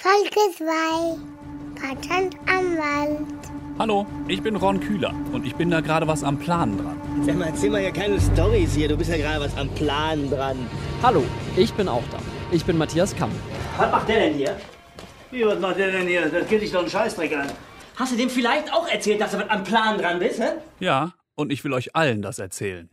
Folge 2. Patentanwalt. Hallo, ich bin Ron Kühler und ich bin da gerade was am Planen dran. Sag mal, erzähl mal ja keine Storys hier. Du bist ja gerade was am Plan dran. Hallo, ich bin auch da. Ich bin Matthias Kamm. Was macht der denn hier? Wie, was macht der denn hier? Das geht dich doch einen Scheißdreck an. Hast du dem vielleicht auch erzählt, dass du mit am Plan dran bist, hä? Ja, und ich will euch allen das erzählen.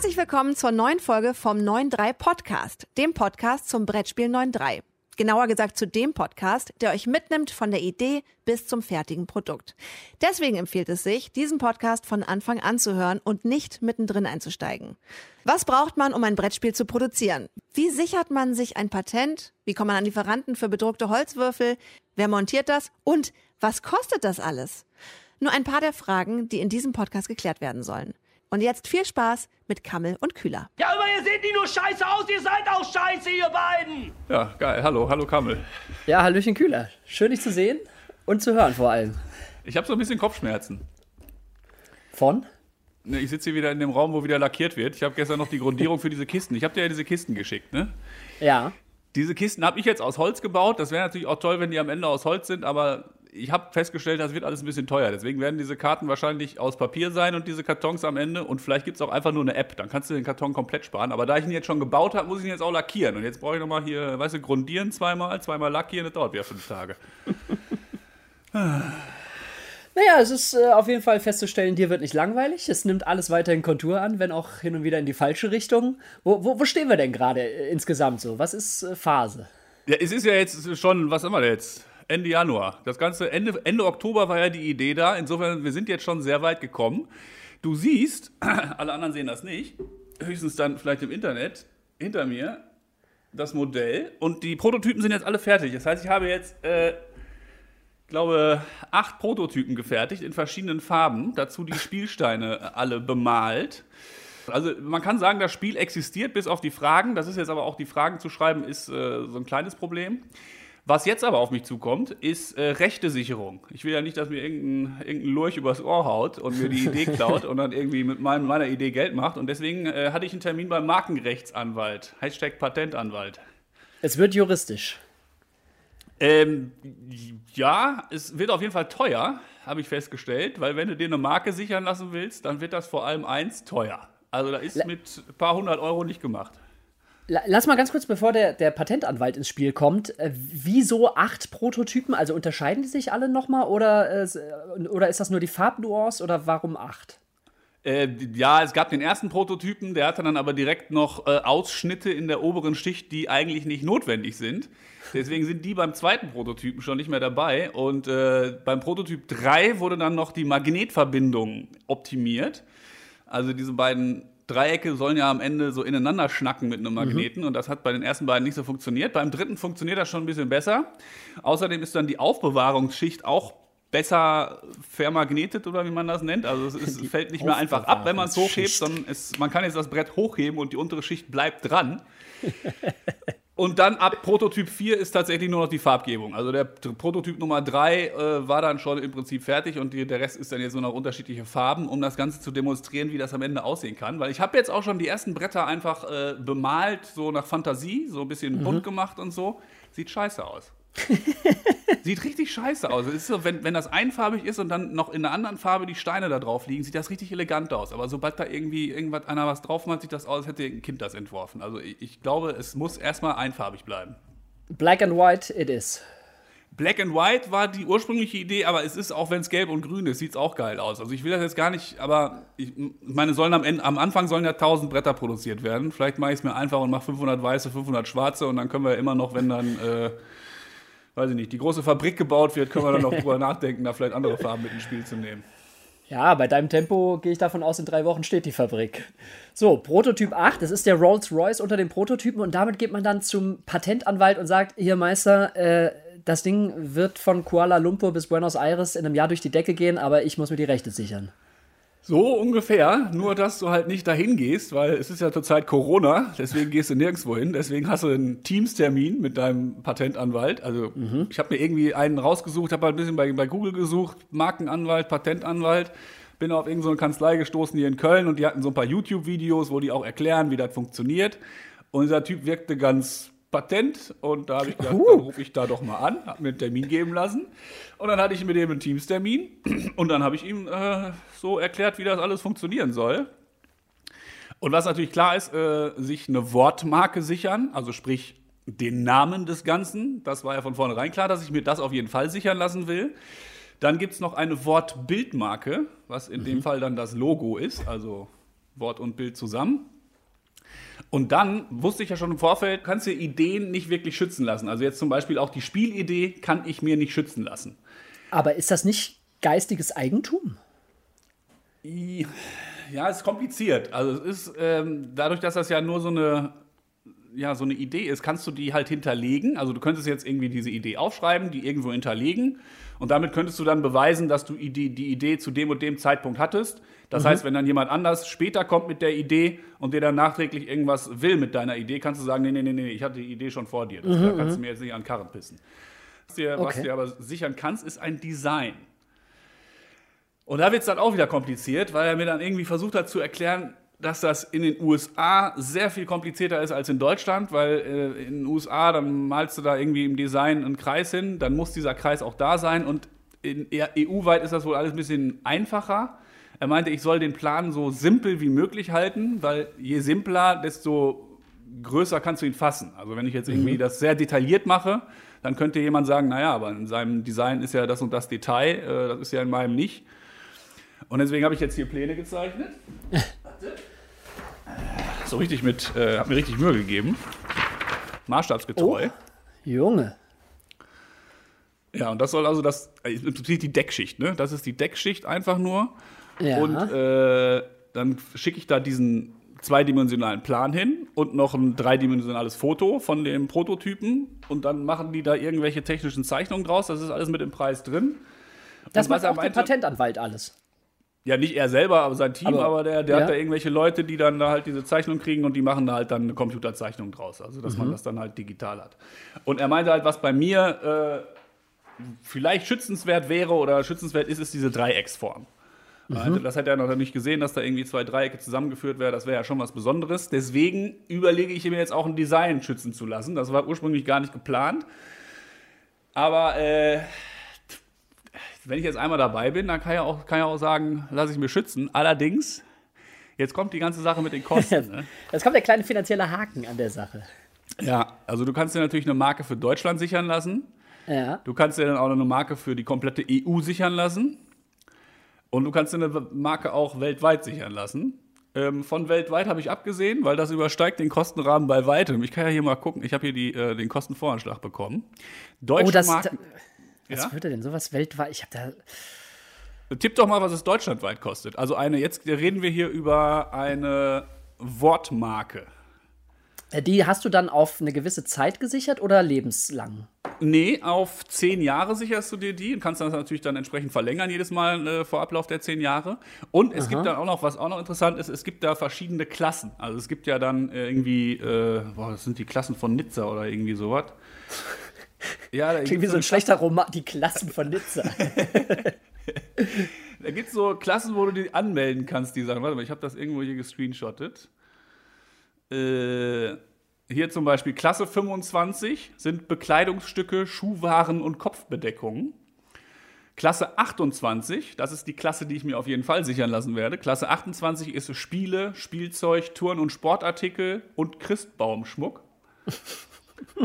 Herzlich willkommen zur neuen Folge vom 9.3 Podcast, dem Podcast zum Brettspiel 9.3. Genauer gesagt zu dem Podcast, der euch mitnimmt von der Idee bis zum fertigen Produkt. Deswegen empfiehlt es sich, diesen Podcast von Anfang an zu hören und nicht mittendrin einzusteigen. Was braucht man, um ein Brettspiel zu produzieren? Wie sichert man sich ein Patent? Wie kommt man an Lieferanten für bedruckte Holzwürfel? Wer montiert das? Und was kostet das alles? Nur ein paar der Fragen, die in diesem Podcast geklärt werden sollen. Und jetzt viel Spaß mit Kammel und Kühler. Ja, aber ihr seht nicht nur scheiße aus, ihr seid auch scheiße, ihr beiden! Ja, geil. Hallo, hallo Kammel. Ja, Hallöchen Kühler. Schön, dich zu sehen und zu hören vor allem. Ich habe so ein bisschen Kopfschmerzen. Von? Ne, Ich sitze hier wieder in dem Raum, wo wieder lackiert wird. Ich habe gestern noch die Grundierung für diese Kisten. Ich habe dir ja diese Kisten geschickt, ne? Ja. Diese Kisten habe ich jetzt aus Holz gebaut. Das wäre natürlich auch toll, wenn die am Ende aus Holz sind, aber ich habe festgestellt, das wird alles ein bisschen teuer. Deswegen werden diese Karten wahrscheinlich aus Papier sein und diese Kartons am Ende. Und vielleicht gibt es auch einfach nur eine App. Dann kannst du den Karton komplett sparen. Aber da ich ihn jetzt schon gebaut habe, muss ich ihn jetzt auch lackieren. Und jetzt brauche ich nochmal hier, weißt du, grundieren zweimal, zweimal lackieren. Das dauert wieder fünf Tage. Naja, es ist äh, auf jeden Fall festzustellen, dir wird nicht langweilig. Es nimmt alles weiterhin Kontur an, wenn auch hin und wieder in die falsche Richtung. Wo, wo, wo stehen wir denn gerade äh, insgesamt so? Was ist äh, Phase? Ja, es ist ja jetzt schon, was haben wir jetzt? Ende Januar. Das ganze Ende, Ende Oktober war ja die Idee da. Insofern, wir sind jetzt schon sehr weit gekommen. Du siehst, alle anderen sehen das nicht, höchstens dann vielleicht im Internet, hinter mir das Modell und die Prototypen sind jetzt alle fertig. Das heißt, ich habe jetzt, äh, glaube, acht Prototypen gefertigt in verschiedenen Farben. Dazu die Spielsteine alle bemalt. Also man kann sagen, das Spiel existiert bis auf die Fragen. Das ist jetzt aber auch die Fragen zu schreiben, ist äh, so ein kleines Problem. Was jetzt aber auf mich zukommt, ist äh, Rechtesicherung. Ich will ja nicht, dass mir irgendein, irgendein Lurch übers Ohr haut und mir die Idee klaut und dann irgendwie mit mein, meiner Idee Geld macht. Und deswegen äh, hatte ich einen Termin beim Markenrechtsanwalt. Hashtag Patentanwalt. Es wird juristisch. Ähm, ja, es wird auf jeden Fall teuer, habe ich festgestellt, weil wenn du dir eine Marke sichern lassen willst, dann wird das vor allem eins teuer. Also da ist mit ein paar hundert Euro nicht gemacht. La- Lass mal ganz kurz, bevor der, der Patentanwalt ins Spiel kommt, äh, wieso acht Prototypen? Also unterscheiden die sich alle nochmal oder, äh, s- oder ist das nur die Farbnuance oder warum acht? Äh, ja, es gab den ersten Prototypen, der hatte dann aber direkt noch äh, Ausschnitte in der oberen Schicht, die eigentlich nicht notwendig sind. Deswegen sind die beim zweiten Prototypen schon nicht mehr dabei. Und äh, beim Prototyp 3 wurde dann noch die Magnetverbindung optimiert. Also diese beiden Dreiecke sollen ja am Ende so ineinander schnacken mit einem Magneten und das hat bei den ersten beiden nicht so funktioniert. Beim dritten funktioniert das schon ein bisschen besser. Außerdem ist dann die Aufbewahrungsschicht auch besser vermagnetet oder wie man das nennt. Also es ist, fällt nicht mehr einfach ab, wenn man es hochhebt, sondern es, man kann jetzt das Brett hochheben und die untere Schicht bleibt dran. Und dann ab Prototyp 4 ist tatsächlich nur noch die Farbgebung. Also der Prototyp Nummer 3 äh, war dann schon im Prinzip fertig und die, der Rest ist dann jetzt nur noch unterschiedliche Farben, um das Ganze zu demonstrieren, wie das am Ende aussehen kann. Weil ich habe jetzt auch schon die ersten Bretter einfach äh, bemalt, so nach Fantasie, so ein bisschen bunt gemacht und so. Sieht scheiße aus. Sieht richtig scheiße aus. Es ist so, wenn, wenn das einfarbig ist und dann noch in einer anderen Farbe die Steine da drauf liegen, sieht das richtig elegant aus. Aber sobald da irgendwie irgendwas einer was drauf macht, sieht das aus, als hätte ein Kind das entworfen. Also ich, ich glaube, es muss erstmal einfarbig bleiben. Black and white it is. Black and White war die ursprüngliche Idee, aber es ist, auch wenn es gelb und grün ist, sieht es auch geil aus. Also ich will das jetzt gar nicht, aber ich meine, sollen am, Ende, am Anfang sollen ja 1000 Bretter produziert werden. Vielleicht mache ich es mir einfach und mache 500 weiße, 500 schwarze und dann können wir immer noch, wenn dann, äh, weiß ich nicht, die große Fabrik gebaut wird, können wir dann noch drüber nachdenken, da vielleicht andere Farben mit ins Spiel zu nehmen. Ja, bei deinem Tempo gehe ich davon aus, in drei Wochen steht die Fabrik. So, Prototyp 8, das ist der Rolls-Royce unter den Prototypen und damit geht man dann zum Patentanwalt und sagt, hier Meister, äh, das Ding wird von Kuala Lumpur bis Buenos Aires in einem Jahr durch die Decke gehen, aber ich muss mir die Rechte sichern. So ungefähr, nur dass du halt nicht dahin gehst, weil es ist ja zurzeit Corona, deswegen gehst du nirgendwo hin, deswegen hast du einen Teams-Termin mit deinem Patentanwalt. Also ich habe mir irgendwie einen rausgesucht, habe halt ein bisschen bei, bei Google gesucht, Markenanwalt, Patentanwalt, bin auf irgendeine Kanzlei gestoßen hier in Köln und die hatten so ein paar YouTube-Videos, wo die auch erklären, wie das funktioniert. Und dieser Typ wirkte ganz patent und da habe ich gedacht, dann rufe ich da doch mal an, habe mir einen Termin geben lassen und dann hatte ich mit dem einen Teamstermin und dann habe ich ihm äh, so erklärt, wie das alles funktionieren soll. Und was natürlich klar ist, äh, sich eine Wortmarke sichern, also sprich den Namen des Ganzen. Das war ja von vornherein klar, dass ich mir das auf jeden Fall sichern lassen will. Dann gibt es noch eine Wortbildmarke, was in dem Fall dann das Logo ist, also Wort und Bild zusammen. Und dann wusste ich ja schon im Vorfeld, kannst du Ideen nicht wirklich schützen lassen. Also jetzt zum Beispiel auch die Spielidee kann ich mir nicht schützen lassen. Aber ist das nicht geistiges Eigentum? Ja, es ist kompliziert. Also es ist ähm, dadurch, dass das ja nur so eine ja, so eine Idee ist, kannst du die halt hinterlegen. Also du könntest jetzt irgendwie diese Idee aufschreiben, die irgendwo hinterlegen und damit könntest du dann beweisen, dass du die, die Idee zu dem und dem Zeitpunkt hattest. Das heißt, wenn dann jemand anders später kommt mit der Idee und dir dann nachträglich irgendwas will mit deiner Idee, kannst du sagen, nee, nee, nee, nee, ich hatte die Idee schon vor dir. Das, da kannst du mir jetzt nicht an den Karren pissen. Was dir, was Okay. dir aber sichern kannst, ist ein Design. Und da wird es dann auch wieder kompliziert, weil er mir dann irgendwie versucht hat zu erklären, dass das in den USA sehr viel komplizierter ist als in Deutschland, weil äh, in den USA, dann malst du da irgendwie im Design einen Kreis hin, dann muss dieser Kreis auch da sein und EU-weit ist das wohl alles ein bisschen einfacher. Er meinte, ich soll den Plan so simpel wie möglich halten, weil je simpler, desto größer kannst du ihn fassen. Also wenn ich jetzt irgendwie das sehr detailliert mache, dann könnte jemand sagen, naja, aber in seinem Design ist ja das und das Detail, äh, das ist ja in meinem nicht. Und deswegen habe ich jetzt hier Pläne gezeichnet. Warte. So richtig mit, äh, hat mir richtig Mühe gegeben. Maßstabsgetreu. Junge. Ja, und das soll also das, äh, im Prinzip die Deckschicht, ne? Das ist die Deckschicht einfach nur. Ja. Und äh, dann schicke ich da diesen zweidimensionalen Plan hin und noch ein dreidimensionales Foto von dem Prototypen und dann machen die da irgendwelche technischen Zeichnungen draus. Das ist alles mit im Preis drin. das Und macht auch der Patentanwalt alles. Ja, nicht er selber, aber sein Team, aber, Aber- der, der ja. hat da irgendwelche Leute, die dann da halt diese Zeichnung kriegen und die machen da halt dann eine Computerzeichnung draus. Also, dass man das dann halt digital hat. Und er meinte halt, was bei mir äh, vielleicht schützenswert wäre oder schützenswert ist, ist diese Dreiecksform. Meinte, Das hat er noch nicht gesehen, dass da irgendwie zwei Dreiecke zusammengeführt wären. Das wäre ja schon was Besonderes. Deswegen überlege ich mir jetzt auch ein Design schützen zu lassen. Das war ursprünglich gar nicht geplant. Aber äh, wenn ich jetzt einmal dabei bin, dann kann ich auch, kann ich auch sagen, lasse ich mir schützen. Allerdings, jetzt kommt die ganze Sache mit den Kosten. ne? Jetzt kommt der kleine finanzielle Haken an der Sache. Ja, also du kannst dir natürlich eine Marke für Deutschland sichern lassen. Ja. Du kannst dir dann auch eine Marke für die komplette EU sichern lassen. Und du kannst dir eine Marke auch weltweit sichern lassen. Ähm, von weltweit habe ich abgesehen, weil das übersteigt den Kostenrahmen bei weitem. Ich kann ja hier mal gucken. Ich habe hier die, äh, den Kostenvoranschlag bekommen. Deutsche Oh, das. Marken. Was Ja? würde denn sowas weltweit? Ich habe da. Tipp doch mal, was es deutschlandweit kostet. Also eine, jetzt reden wir hier über eine Wortmarke. Äh, Die hast du dann auf eine gewisse Zeit gesichert oder lebenslang? Nee, auf zehn Jahre sicherst du dir die und kannst das natürlich dann entsprechend verlängern jedes Mal äh, vor Ablauf der zehn Jahre. Und es gibt dann auch noch, was auch noch interessant ist, es gibt da verschiedene Klassen. Also es gibt ja dann irgendwie, äh, boah, das sind die Klassen von Nizza oder irgendwie sowas. Ja, da Klingt wie so ein schlechter Roman. Die Klassen von Nizza. Da gibt es so Klassen, wo du die anmelden kannst, die Sachen. Warte mal, ich habe das irgendwo hier gescreenshottet. Äh, hier zum Beispiel Klasse 25 sind Bekleidungsstücke, Schuhwaren und Kopfbedeckungen. Klasse 28, das ist die Klasse, die ich mir auf jeden Fall sichern lassen werde. Klasse 28 ist Spiele, Spielzeug, Turn- und Sportartikel und Christbaumschmuck.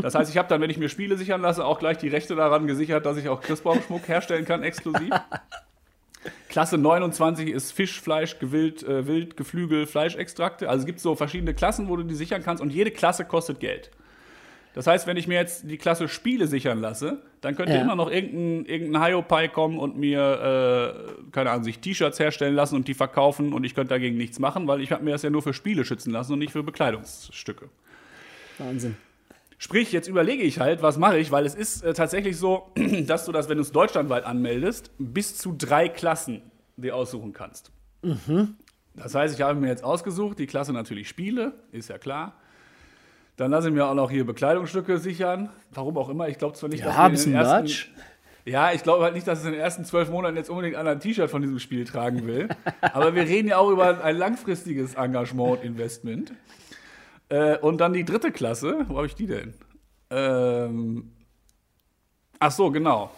Das heißt, ich habe dann, wenn ich mir Spiele sichern lasse, auch gleich die Rechte daran gesichert, dass ich auch Christbaumschmuck herstellen kann, exklusiv. Klasse 29 ist Fisch, Fleisch, Gewild, äh, Wild, Geflügel, Fleischextrakte. Also es gibt so verschiedene Klassen, wo du die sichern kannst und jede Klasse kostet Geld. Das heißt, wenn ich mir jetzt die Klasse Spiele sichern lasse, dann könnte Ja. immer noch irgendein, irgendein Hiopai kommen und mir, äh, keine Ahnung, sich T-Shirts herstellen lassen und die verkaufen und ich könnte dagegen nichts machen, weil ich habe mir das ja nur für Spiele schützen lassen und nicht für Bekleidungsstücke. Wahnsinn. Sprich, jetzt überlege ich halt, was mache ich, weil es ist äh, tatsächlich so, dass du das, wenn du es deutschlandweit anmeldest, bis zu drei Klassen dir aussuchen kannst. Das heißt, ich habe mir jetzt ausgesucht, die Klasse natürlich Spiele, ist ja klar. Dann lasse ich mir auch noch hier Bekleidungsstücke sichern. Warum auch immer. Ich glaube zwar nicht, dass Ja, wir in bisschen den ersten. Ja, ich glaube halt nicht, dass es in den ersten zwölf Monaten jetzt unbedingt einer ein T-Shirt von diesem Spiel tragen will. Aber wir reden ja auch über ein langfristiges Engagement und Investment. Äh, und dann die dritte Klasse. Wo habe ich die denn? Ähm, ach so, genau.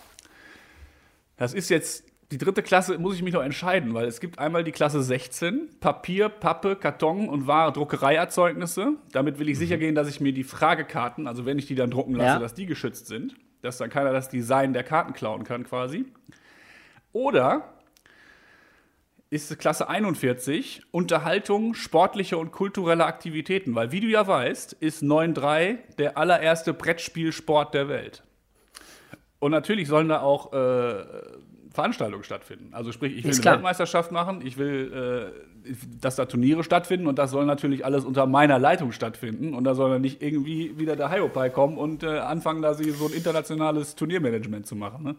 Das ist jetzt die dritte Klasse, muss ich mich noch entscheiden, weil es gibt einmal die Klasse 16, Papier, Pappe, Karton und wahre Druckereierzeugnisse. Damit will ich sicher gehen, dass ich mir die Fragekarten, also wenn ich die dann drucken lasse, Ja. dass die geschützt sind. Dass dann keiner das Design der Karten klauen kann, quasi. Oder ist Klasse 41 Unterhaltung, sportliche und kulturelle Aktivitäten, weil wie du ja weißt, ist 9.3 der allererste Brettspielsport der Welt. Und natürlich sollen da auch äh, Veranstaltungen stattfinden. Also sprich, ich will Ist eine klar. Weltmeisterschaft machen, ich will, äh, dass da Turniere stattfinden und das soll natürlich alles unter meiner Leitung stattfinden. Und da soll dann nicht irgendwie wieder der Hiopai kommen und äh, anfangen, da sie so ein internationales Turniermanagement zu machen. Ne?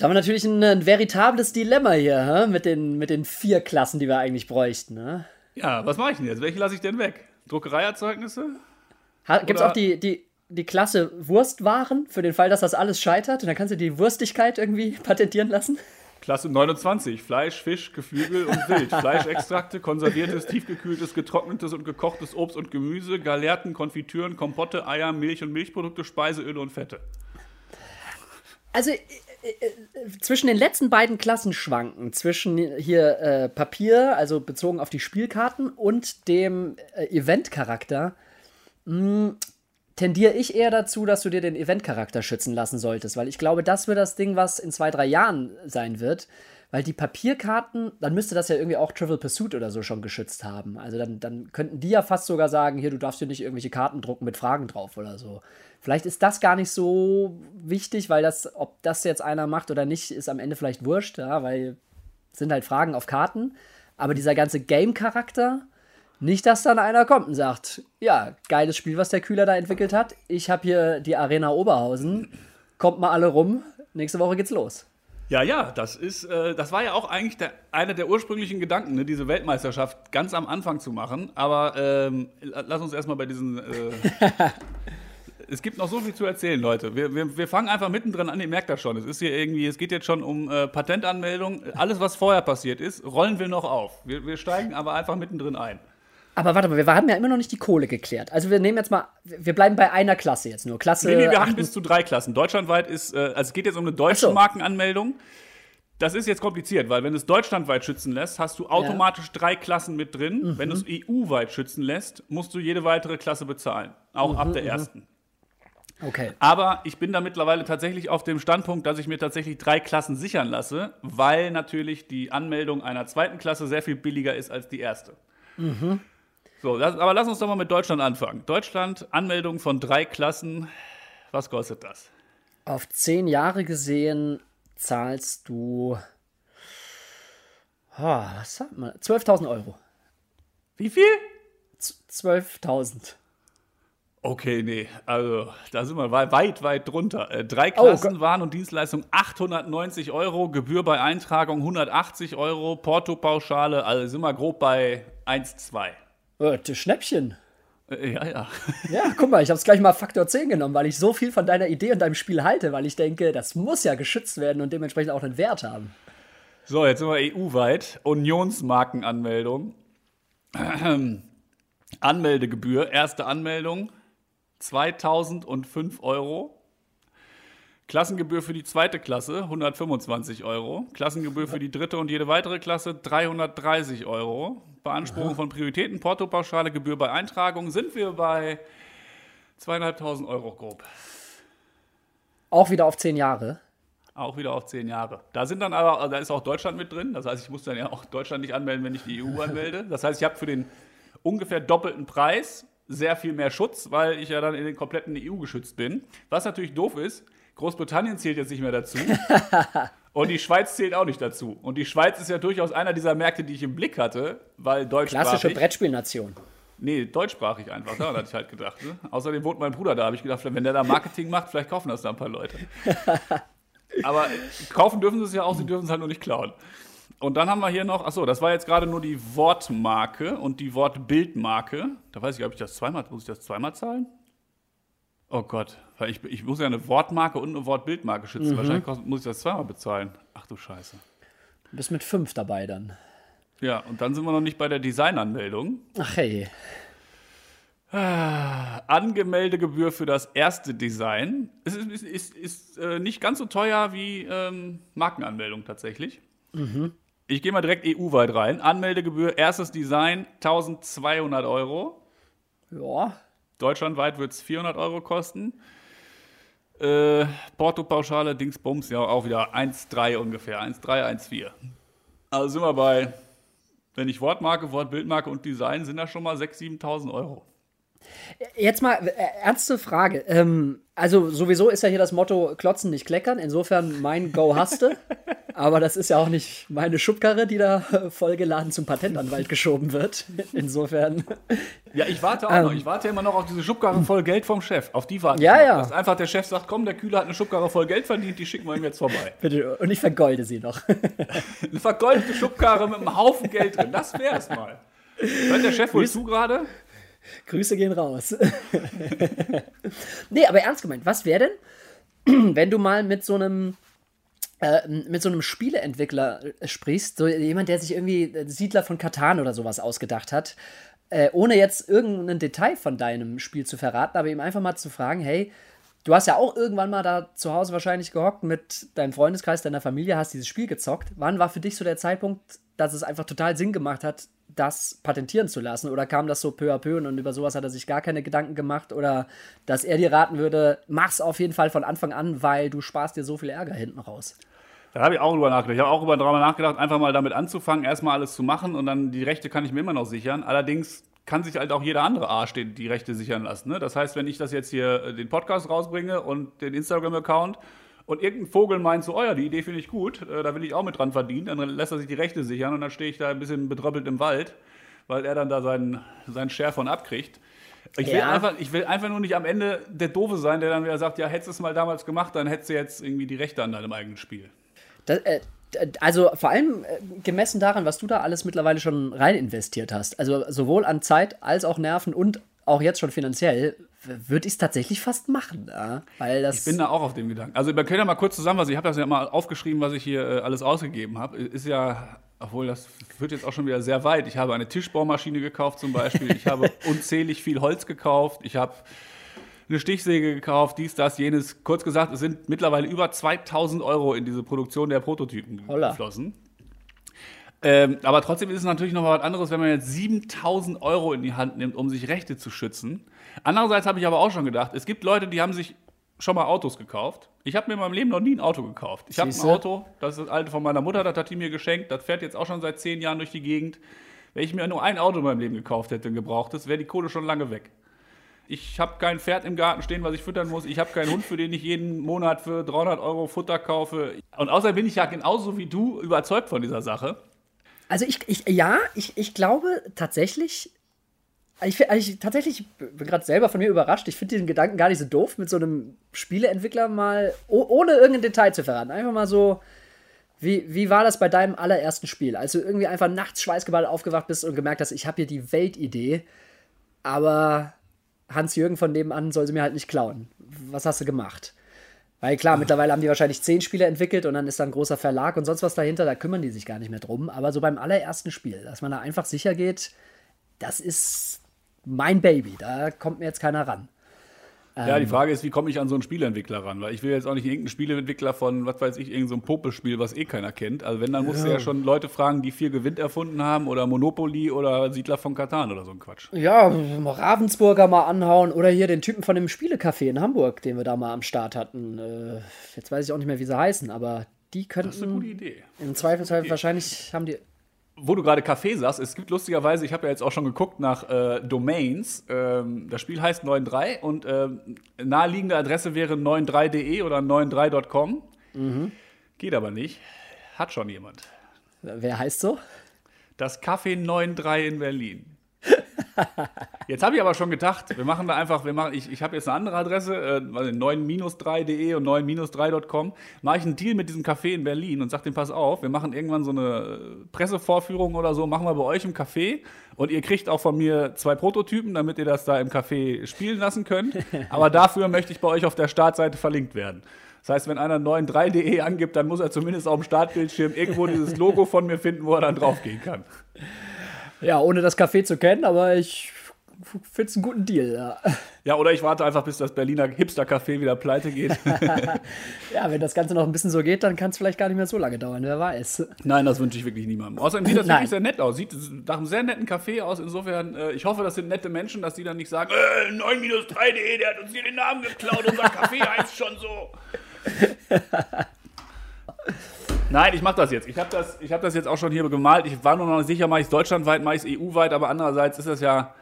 Jetzt haben wir natürlich ein, ein veritables Dilemma hier, hä? Mit, den, mit den vier Klassen, die wir eigentlich bräuchten. Ne? Ja, was mache ich denn jetzt? Welche lasse ich denn weg? Druckereierzeugnisse? Gibt es auch die, die, die Klasse Wurstwaren für den Fall, dass das alles scheitert? Und dann kannst du die Wurstigkeit irgendwie patentieren lassen? Klasse 29, Fleisch, Fisch, Geflügel und Wild. Fleischextrakte, konserviertes, tiefgekühltes, getrocknetes und gekochtes Obst und Gemüse, Galerten, Konfitüren, Kompotte, Eier, Milch und Milchprodukte, Speiseöle und Fette. Also zwischen den letzten beiden Klassen schwanken, zwischen hier äh, Papier, also bezogen auf die Spielkarten, und dem äh, Event-Charakter, mh, tendiere ich eher dazu, dass du dir den Event-Charakter schützen lassen solltest, weil ich glaube, das wird das Ding, was in zwei, drei Jahren sein wird. Weil die Papierkarten, dann müsste das ja irgendwie auch Trivial Pursuit oder so schon geschützt haben. Also dann, dann könnten die ja fast sogar sagen, hier, du darfst hier nicht irgendwelche Karten drucken mit Fragen drauf oder so. Vielleicht ist das gar nicht so wichtig, weil das, ob das jetzt einer macht oder nicht, ist am Ende vielleicht wurscht, ja, weil sind halt Fragen auf Karten. Aber dieser ganze Game-Charakter, nicht, dass dann einer kommt und sagt, ja, geiles Spiel, was der Kühler da entwickelt hat. Ich habe hier die Arena Oberhausen. Kommt mal alle rum. Nächste Woche geht's los. Ja, ja, das ist, äh, das war ja auch eigentlich der, einer der ursprünglichen Gedanken, ne, diese Weltmeisterschaft ganz am Anfang zu machen. Aber ähm, la- lass uns erstmal bei diesen. Äh, es gibt noch so viel zu erzählen, Leute. Wir, wir, wir fangen einfach mittendrin an, ihr merkt das schon. Es ist hier irgendwie, es geht jetzt schon um äh, Patentanmeldung. Alles, was vorher passiert ist, rollen wir noch auf. Wir, wir steigen aber einfach mittendrin ein. Aber warte mal, wir haben ja immer noch nicht die Kohle geklärt. Also wir nehmen jetzt mal, wir bleiben bei einer Klasse jetzt nur. Klasse. Nee, nee, wir haben 8 bis zu drei Klassen. Deutschlandweit ist, äh, also es geht jetzt um eine deutsche so. Markenanmeldung. Das ist jetzt kompliziert, weil wenn du es deutschlandweit schützen lässt, hast du automatisch drei Klassen mit drin. Mhm. Wenn du es EU-weit schützen lässt, musst du jede weitere Klasse bezahlen. Auch Mhm, ab der ersten. Okay. Aber ich bin da mittlerweile tatsächlich auf dem Standpunkt, dass ich mir tatsächlich drei Klassen sichern lasse, weil natürlich die Anmeldung einer zweiten Klasse sehr viel billiger ist als die erste. Mhm. So, das, aber lass uns doch mal mit Deutschland anfangen. Deutschland, Anmeldung von drei Klassen. Was kostet das? Auf zehn Jahre gesehen zahlst du. Oh, was sagt man? 12.000 Euro. Wie viel? Z- 12.000. Okay, nee, also da sind wir wei- weit, weit drunter. Äh, drei Oh, Klassen, Gott. Waren und Dienstleistung 890 Euro, Gebühr bei Eintragung 180 Euro, Portopauschale, also sind wir grob bei 1, 2. Äh, das Schnäppchen. Äh, ja, ja. Ja, guck mal, ich habe es gleich mal Faktor 10 genommen, weil ich so viel von deiner Idee und deinem Spiel halte, weil ich denke, das muss ja geschützt werden und dementsprechend auch einen Wert haben. So, jetzt sind wir EU-weit. Unionsmarkenanmeldung. Anmeldegebühr, erste Anmeldung 2005 Euro. Klassengebühr für die zweite Klasse 125 Euro. Klassengebühr für die dritte und jede weitere Klasse 330 Euro. Beanspruchung von Prioritäten, Portopauschale, Gebühr bei Eintragung sind wir bei zweieinhalbtausend Euro grob. Auch wieder auf zehn Jahre. Auch wieder auf zehn Jahre. Da sind dann aber, da ist auch Deutschland mit drin. Das heißt, ich muss dann ja auch Deutschland nicht anmelden, wenn ich die EU anmelde. Das heißt, ich habe für den ungefähr doppelten Preis sehr viel mehr Schutz, weil ich ja dann in den kompletten EU geschützt bin. Was natürlich doof ist, Großbritannien zählt jetzt nicht mehr dazu. Und die Schweiz zählt auch nicht dazu. Und die Schweiz ist ja durchaus einer dieser Märkte, die ich im Blick hatte, weil deutschsprachig. Klassische Brettspielnation. Nee, deutschsprachig einfach. Daran hatte ich halt gedacht. Ne? Außerdem wohnt mein Bruder da. habe ich gedacht, wenn der da Marketing macht, vielleicht kaufen das da ein paar Leute. Aber kaufen dürfen sie es ja auch, sie dürfen es halt nur nicht klauen. Und dann haben wir hier noch, achso, das war jetzt gerade nur die Wortmarke und die Wortbildmarke. Da weiß ich, ob ich das zweimal, muss ich das zweimal zahlen? Oh Gott, weil ich, ich muss ja eine Wortmarke und eine Wortbildmarke schützen. Wahrscheinlich kost- muss ich das zweimal bezahlen. Ach du Scheiße. Du bist mit fünf dabei dann. Ja, und dann sind wir noch nicht bei der Designanmeldung. Ach hey. Angemeldegebühr für das erste Design. Es ist, ist, ist, ist äh, nicht ganz so teuer wie ähm, Markenanmeldung tatsächlich. Ich gehe mal direkt EU-weit rein. Anmeldegebühr, erstes Design 1200 Euro. Ja. Deutschlandweit wird es 400 Euro kosten. Äh, Porto-Pauschale, Dingsbums, ja auch wieder 1,3 ungefähr. 1,3, 1,4. Also sind wir bei, wenn ich Wortmarke, Wortbildmarke und Design, sind das schon mal 6.000, 7.000 Euro. Jetzt mal äh, ernste Frage. Ähm, also sowieso ist ja hier das Motto Klotzen nicht kleckern. Insofern mein Go haste. Aber das ist ja auch nicht meine Schubkarre, die da vollgeladen zum Patentanwalt geschoben wird. Insofern. Ja, ich warte auch noch. Ich warte immer noch auf diese Schubkarre voll Geld vom Chef. Auf die warte Ja, ich noch. ja. Dass einfach der Chef sagt, komm, der Kühler hat eine Schubkarre voll Geld verdient, die schicken wir ihm jetzt vorbei. Bitte. Und ich vergolde sie noch. Eine vergoldete Schubkarre mit einem Haufen Geld drin. Das wär's mal. Hört der Chef wohl zu gerade? Grüße gehen raus. nee, aber ernst gemeint, was wäre denn, wenn du mal mit so einem mit so einem Spieleentwickler äh, sprichst, so jemand, der sich irgendwie äh, Siedler von Katan oder sowas ausgedacht hat, äh, ohne jetzt irgendein Detail von deinem Spiel zu verraten, aber ihm einfach mal zu fragen, hey, du hast ja auch irgendwann mal da zu Hause wahrscheinlich gehockt mit deinem Freundeskreis, deiner Familie, hast dieses Spiel gezockt. Wann war für dich so der Zeitpunkt, dass es einfach total Sinn gemacht hat, das patentieren zu lassen? Oder kam das so peu à peu und über sowas hat er sich gar keine Gedanken gemacht? Oder dass er dir raten würde, mach's auf jeden Fall von Anfang an, weil du sparst dir so viel Ärger hinten raus. Da habe ich auch drüber nachgedacht. Ich habe auch drüber drüber nachgedacht, einfach mal damit anzufangen, erstmal alles zu machen und dann die Rechte kann ich mir immer noch sichern. Allerdings kann sich halt auch jeder andere Arsch die, die Rechte sichern lassen. Ne? Das heißt, wenn ich das jetzt hier äh, den Podcast rausbringe und den Instagram-Account und irgendein Vogel meint so, oh ja, die Idee finde ich gut, äh, da will ich auch mit dran verdienen, dann lässt er sich die Rechte sichern und dann stehe ich da ein bisschen bedröppelt im Wald, weil er dann da seinen, seinen Share von abkriegt. Ich will, Ja. einfach, ich will einfach nur nicht am Ende der Doofe sein, der dann wieder sagt, ja, hättest du es mal damals gemacht, dann hättest du jetzt irgendwie die Rechte an deinem eigenen Spiel. Das, äh, also vor allem äh, gemessen daran, was du da alles mittlerweile schon rein investiert hast, also sowohl an Zeit als auch Nerven und auch jetzt schon finanziell, würde ich es tatsächlich fast machen. Ja? Weil das Ich bin da auch auf dem Gedanken. Also wir können ja mal kurz zusammenfassen. Ich habe das ja mal aufgeschrieben, was ich hier äh, alles ausgegeben habe. Ist ja, obwohl das führt jetzt auch schon wieder sehr weit. Ich habe eine Tischbaumaschine gekauft zum Beispiel. Ich habe unzählig viel Holz gekauft. Ich habe eine Stichsäge gekauft, dies, das, jenes. Kurz gesagt, es sind mittlerweile über 2000 Euro in diese Produktion der Prototypen Holla. geflossen. Ähm, aber trotzdem ist es natürlich noch mal was anderes, wenn man jetzt 7000 Euro in die Hand nimmt, um sich Rechte zu schützen. Andererseits habe ich aber auch schon gedacht, es gibt Leute, die haben sich schon mal Autos gekauft. Ich habe mir in meinem Leben noch nie ein Auto gekauft. Ich habe ein? Auto, das ist das alte von meiner Mutter, das hat die mir geschenkt. Das fährt jetzt auch schon seit zehn Jahren durch die Gegend. Wenn ich mir nur ein Auto in meinem Leben gekauft hätte, ein gebrauchtes, wäre die Kohle schon lange weg. Ich habe kein Pferd im Garten stehen, was ich füttern muss. Ich habe keinen Hund, für den ich jeden Monat für 300 Euro Futter kaufe. Und außerdem bin ich ja genauso wie du überzeugt von dieser Sache. Also ich, ich ja, ich, ich glaube tatsächlich, ich, ich tatsächlich bin gerade selber von mir überrascht. Ich finde diesen Gedanken gar nicht so doof, mit so einem Spieleentwickler mal, oh, ohne irgendein Detail zu verraten, einfach mal so, wie, wie war das bei deinem allerersten Spiel? Als du irgendwie einfach nachts schweißgeballt aufgewacht bist und gemerkt hast, ich habe hier die Weltidee, aber Hans-Jürgen von nebenan soll sie mir halt nicht klauen. Was hast du gemacht? Weil klar, mittlerweile haben die wahrscheinlich zehn Spiele entwickelt und dann ist da ein großer Verlag und sonst was dahinter, da kümmern die sich gar nicht mehr drum. Aber so beim allerersten Spiel, dass man da einfach sicher geht, das ist mein Baby, da kommt mir jetzt keiner ran. Ja, Ähm. die Frage ist, wie komme ich an so einen Spieleentwickler ran? Weil ich will jetzt auch nicht irgendeinen Spieleentwickler von, was weiß ich, irgendein so Popelspiel, was eh keiner kennt. Also wenn, dann musst du ja schon Leute fragen, die viel Gewinn erfunden haben oder Monopoly oder Siedler von Katan oder so ein Quatsch. Ja, mal Ravensburger mal anhauen oder hier den Typen von dem Spielecafé in Hamburg, den wir da mal am Start hatten. Äh, jetzt weiß ich auch nicht mehr, wie sie heißen, aber die Das ist eine gute könnten Idee. im Zweifelsfall wahrscheinlich haben die. Wo du gerade Kaffee sagst, es gibt lustigerweise, ich habe ja jetzt auch schon geguckt nach äh, Domains. Ähm, das Spiel heißt 93 und ähm, naheliegende Adresse wäre 93.de oder 93.com. Geht aber nicht. Hat schon jemand. Wer heißt so? Das Café 93 in Berlin. Jetzt habe ich aber schon gedacht, wir machen da einfach, wir machen, ich, ich habe jetzt eine andere Adresse, äh, 9-3.de und 9-3.com. Mache ich einen Deal mit diesem Café in Berlin und sage dem, pass auf, wir machen irgendwann so eine äh, Pressevorführung oder so, machen wir bei euch im Café und ihr kriegt auch von mir zwei Prototypen, damit ihr das da im Café spielen lassen könnt. Aber dafür möchte ich bei euch auf der Startseite verlinkt werden. Das heißt, wenn einer 93.de angibt, dann muss er zumindest auf dem Startbildschirm irgendwo dieses Logo von mir finden, wo er dann draufgehen kann. Ja, ohne das Café zu kennen, aber ich find's einen guten Deal, ja. Ja, oder ich warte einfach, bis das Berliner Hipster-Café wieder pleite geht. Ja, wenn das Ganze noch ein bisschen so geht, dann kann es vielleicht gar nicht mehr so lange dauern, wer weiß. Nein, das wünsche ich wirklich niemandem. Außerdem sieht das Nein. wirklich sehr nett aus. Sieht nach einem sehr netten Café aus. Insofern, äh, ich hoffe, das sind nette Menschen, dass die dann nicht sagen, äh, 9-3.de, der hat uns hier den Namen geklaut, unser Café heißt schon so. Nein, ich mache das jetzt. Ich habe das, hab das jetzt auch schon hier gemalt. Ich war nur noch nicht sicher, mache ich es deutschlandweit, mache ich es EU-weit, aber andererseits ist das ja,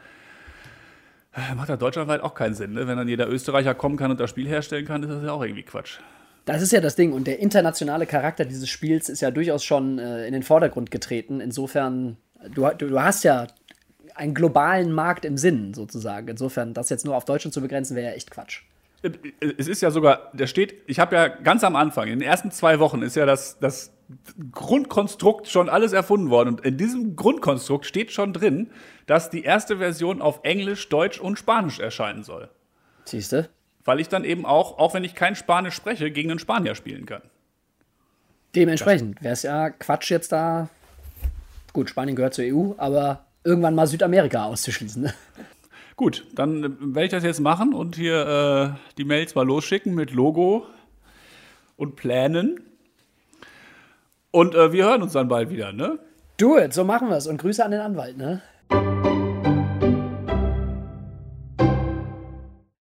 äh, macht ja deutschlandweit auch keinen Sinn. Ne? Wenn dann jeder Österreicher kommen kann und das Spiel herstellen kann, ist das ja auch irgendwie Quatsch. Das ist ja das Ding. Und der internationale Charakter dieses Spiels ist ja durchaus schon äh, in den Vordergrund getreten. Insofern, du, du, du hast ja einen globalen Markt im Sinn, sozusagen. Insofern, das jetzt nur auf Deutschland zu begrenzen, wäre ja echt Quatsch. Es ist ja sogar, der steht, ich habe ja ganz am Anfang, in den ersten zwei Wochen ist ja das, das Grundkonstrukt schon alles erfunden worden. Und in diesem Grundkonstrukt steht schon drin, dass die erste Version auf Englisch, Deutsch und Spanisch erscheinen soll. Siehst du? Weil ich dann eben auch, auch wenn ich kein Spanisch spreche, gegen einen Spanier spielen kann. Dementsprechend wäre es ja Quatsch, jetzt da. Gut, Spanien gehört zur EU, aber irgendwann mal Südamerika auszuschließen. Ne? Gut, dann äh, werde ich das jetzt machen und hier äh, die Mails mal losschicken mit Logo und Plänen. Und äh, wir hören uns dann bald wieder, ne? Do it, so machen wir es. Und Grüße an den Anwalt, ne?